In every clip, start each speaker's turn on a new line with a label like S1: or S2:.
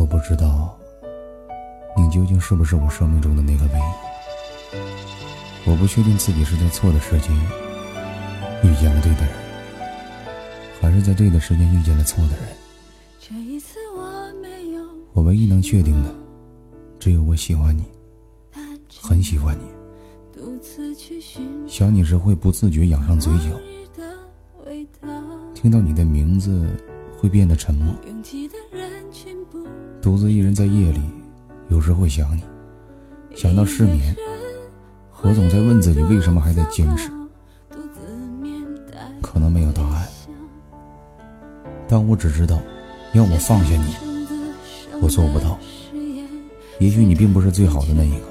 S1: 我不知道，你究竟是不是我生命中的那个唯一？我不确定自己是在错的时间遇见了对的人，还是在对的时间遇见了错的人。
S2: 这一次我没有
S1: 我唯一能确定的，只有我喜欢你，很喜欢你。想你时会不自觉仰上嘴角，听到你的名字会变得沉默。独自一人在夜里，有时会想你，想到失眠，我总在问自己为什么还在坚持。可能没有答案，但我只知道，要我放下你，我做不到。也许你并不是最好的那一个，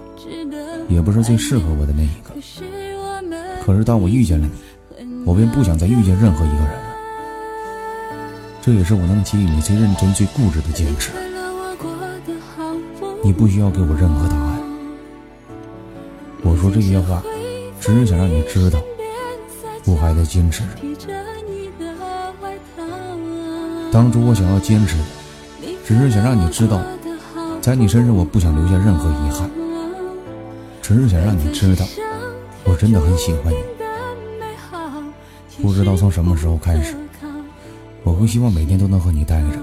S1: 也不是最适合我的那一个。可是当我遇见了你，我便不想再遇见任何一个人。这也是我能给予你最认真、最固执的坚持。你不需要给我任何答案。我说这些话，只是想让你知道，我还在坚持着。当初我想要坚持的，只是想让你知道，在你身上我不想留下任何遗憾，只是想让你知道，我真的很喜欢你。不知道从什么时候开始，我会希望每天都能和你待着。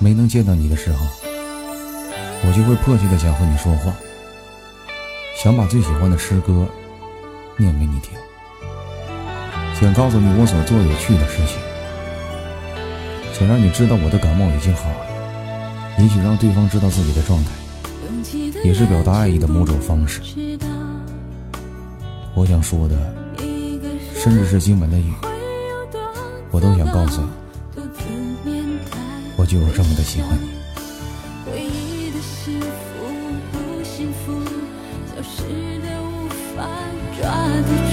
S1: 没能见到你的时候，我就会迫切的想和你说话，想把最喜欢的诗歌念给你听，想告诉你我所做有趣的事情。想让你知道我的感冒已经好了，也许让对方知道自己的状态，也是表达爱意的某种方式。我想说的，甚至是今晚的雨，我都想告诉你，我就有这么的喜欢你。
S2: 幸福不幸福消失的无法抓住。